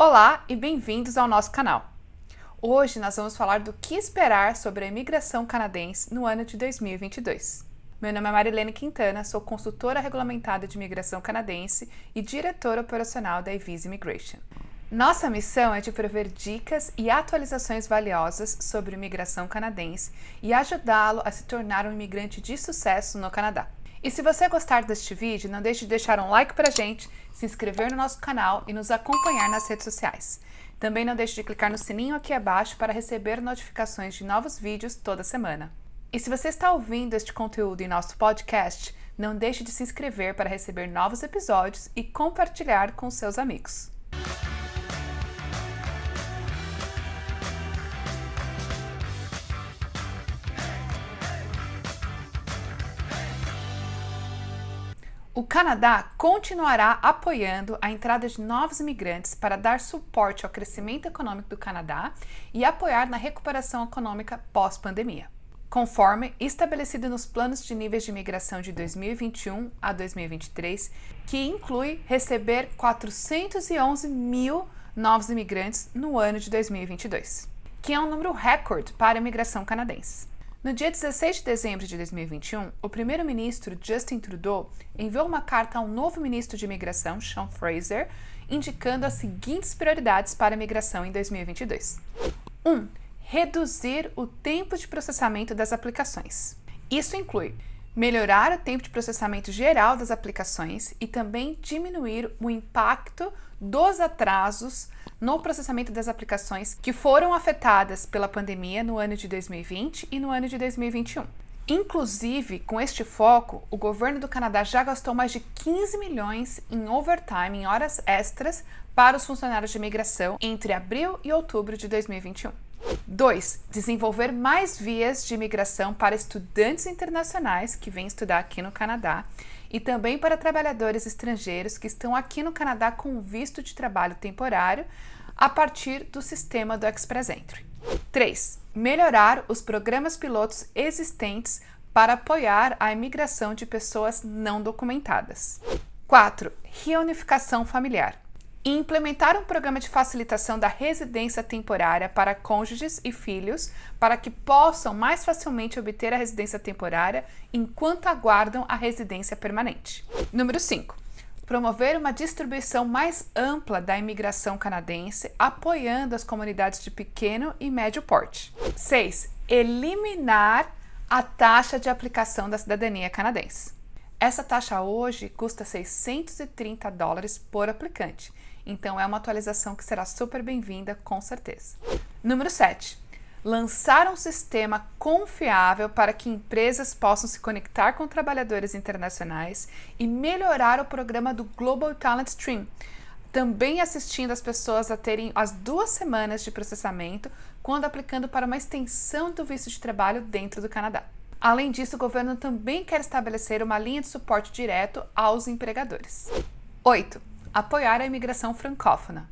Olá e bem-vindos ao nosso canal. Hoje nós vamos falar do que esperar sobre a imigração canadense no ano de 2022. Meu nome é Marilene Quintana, sou consultora regulamentada de imigração canadense e diretora operacional da Evisa Immigration. Nossa missão é de prover dicas e atualizações valiosas sobre imigração canadense e ajudá-lo a se tornar um imigrante de sucesso no Canadá. E se você gostar deste vídeo, não deixe de deixar um like pra gente, se inscrever no nosso canal e nos acompanhar nas redes sociais. Também não deixe de clicar no sininho aqui abaixo para receber notificações de novos vídeos toda semana. E se você está ouvindo este conteúdo em nosso podcast, não deixe de se inscrever para receber novos episódios e compartilhar com seus amigos. O Canadá continuará apoiando a entrada de novos imigrantes para dar suporte ao crescimento econômico do Canadá e apoiar na recuperação econômica pós-pandemia, conforme estabelecido nos planos de níveis de imigração de 2021 a 2023, que inclui receber 411 mil novos imigrantes no ano de 2022, que é um número recorde para a imigração canadense. No dia 16 de dezembro de 2021, o primeiro-ministro Justin Trudeau enviou uma carta ao novo ministro de Imigração, Sean Fraser, indicando as seguintes prioridades para a imigração em 2022. 1. Um, reduzir o tempo de processamento das aplicações. Isso inclui melhorar o tempo de processamento geral das aplicações e também diminuir o impacto dos atrasos no processamento das aplicações que foram afetadas pela pandemia no ano de 2020 e no ano de 2021. Inclusive, com este foco, o governo do Canadá já gastou mais de 15 milhões em overtime, em horas extras, para os funcionários de imigração entre abril e outubro de 2021. 2. Desenvolver mais vias de imigração para estudantes internacionais que vêm estudar aqui no Canadá e também para trabalhadores estrangeiros que estão aqui no Canadá com visto de trabalho temporário a partir do sistema do Express Entry. 3. Melhorar os programas pilotos existentes para apoiar a imigração de pessoas não documentadas. 4. Reunificação familiar e implementar um programa de facilitação da residência temporária para cônjuges e filhos, para que possam mais facilmente obter a residência temporária enquanto aguardam a residência permanente. Número 5. Promover uma distribuição mais ampla da imigração canadense, apoiando as comunidades de pequeno e médio porte. 6. Eliminar a taxa de aplicação da cidadania canadense. Essa taxa hoje custa 630 dólares por aplicante então é uma atualização que será super bem-vinda, com certeza. Número 7. Lançar um sistema confiável para que empresas possam se conectar com trabalhadores internacionais e melhorar o programa do Global Talent Stream, também assistindo as pessoas a terem as duas semanas de processamento quando aplicando para uma extensão do visto de trabalho dentro do Canadá. Além disso, o governo também quer estabelecer uma linha de suporte direto aos empregadores. 8 apoiar a imigração francófona.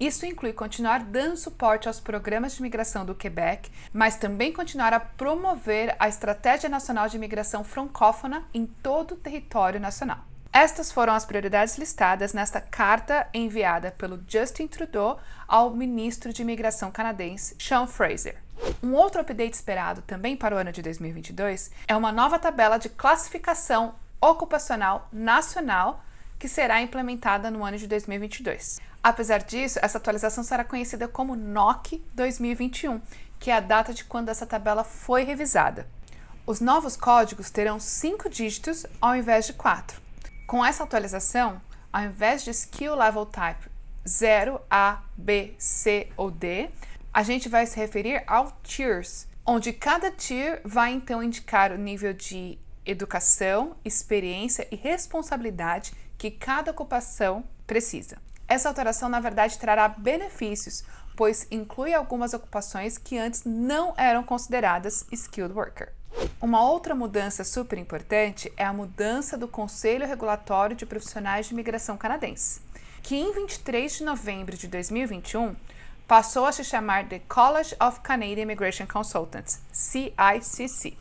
Isso inclui continuar dando suporte aos programas de imigração do Quebec, mas também continuar a promover a Estratégia Nacional de Imigração Francófona em todo o território nacional. Estas foram as prioridades listadas nesta carta enviada pelo Justin Trudeau ao ministro de Imigração canadense, Sean Fraser. Um outro update esperado também para o ano de 2022 é uma nova tabela de classificação ocupacional nacional que será implementada no ano de 2022. Apesar disso, essa atualização será conhecida como NOC 2021, que é a data de quando essa tabela foi revisada. Os novos códigos terão cinco dígitos ao invés de quatro. Com essa atualização, ao invés de Skill Level Type 0, A, B, C ou D, a gente vai se referir ao Tiers, onde cada tier vai então indicar o nível de educação, experiência e responsabilidade que cada ocupação precisa. Essa alteração, na verdade, trará benefícios, pois inclui algumas ocupações que antes não eram consideradas skilled worker. Uma outra mudança super importante é a mudança do Conselho Regulatório de Profissionais de Imigração Canadense, que em 23 de novembro de 2021 passou a se chamar The College of Canadian Immigration Consultants, CICC.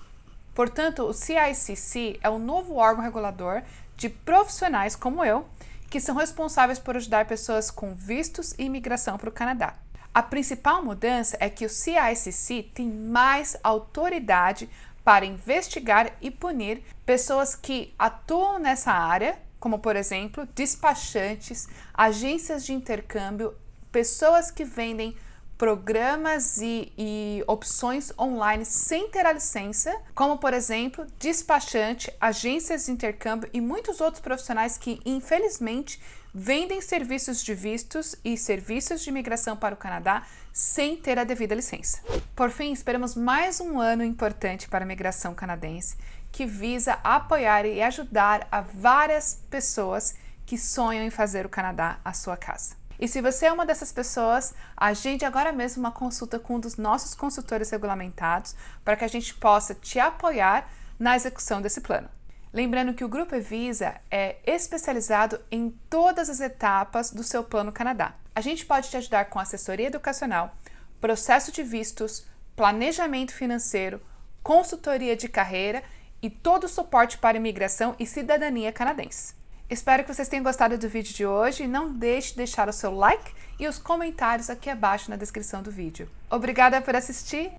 Portanto, o CICC é o novo órgão regulador de profissionais como eu que são responsáveis por ajudar pessoas com vistos e imigração para o Canadá. A principal mudança é que o CICC tem mais autoridade para investigar e punir pessoas que atuam nessa área, como por exemplo despachantes, agências de intercâmbio, pessoas que vendem programas e, e, opções online sem ter a licença, como por exemplo despachante, agências de intercâmbio e muitos outros profissionais que infelizmente vendem serviços de vistos e serviços de imigração para o Canadá sem ter a devida licença. Por fim, esperamos mais um ano importante para a imigração canadense que visa apoiar e ajudar a várias pessoas que sonham em fazer o Canadá a sua casa. E se você é uma dessas pessoas, agende agora mesmo uma consulta com um dos nossos consultores regulamentados para que a gente possa te apoiar na execução desse plano. Lembrando que o Grupo Evisa é especializado em todas as etapas do seu Plano Canadá. A gente pode te ajudar com assessoria educacional, processo de vistos, planejamento financeiro, consultoria de carreira e todo o suporte para imigração e cidadania canadense. Espero que vocês tenham gostado do vídeo de hoje não deixe de deixar o seu like e os comentários aqui abaixo na descrição do vídeo. Obrigada por assistir!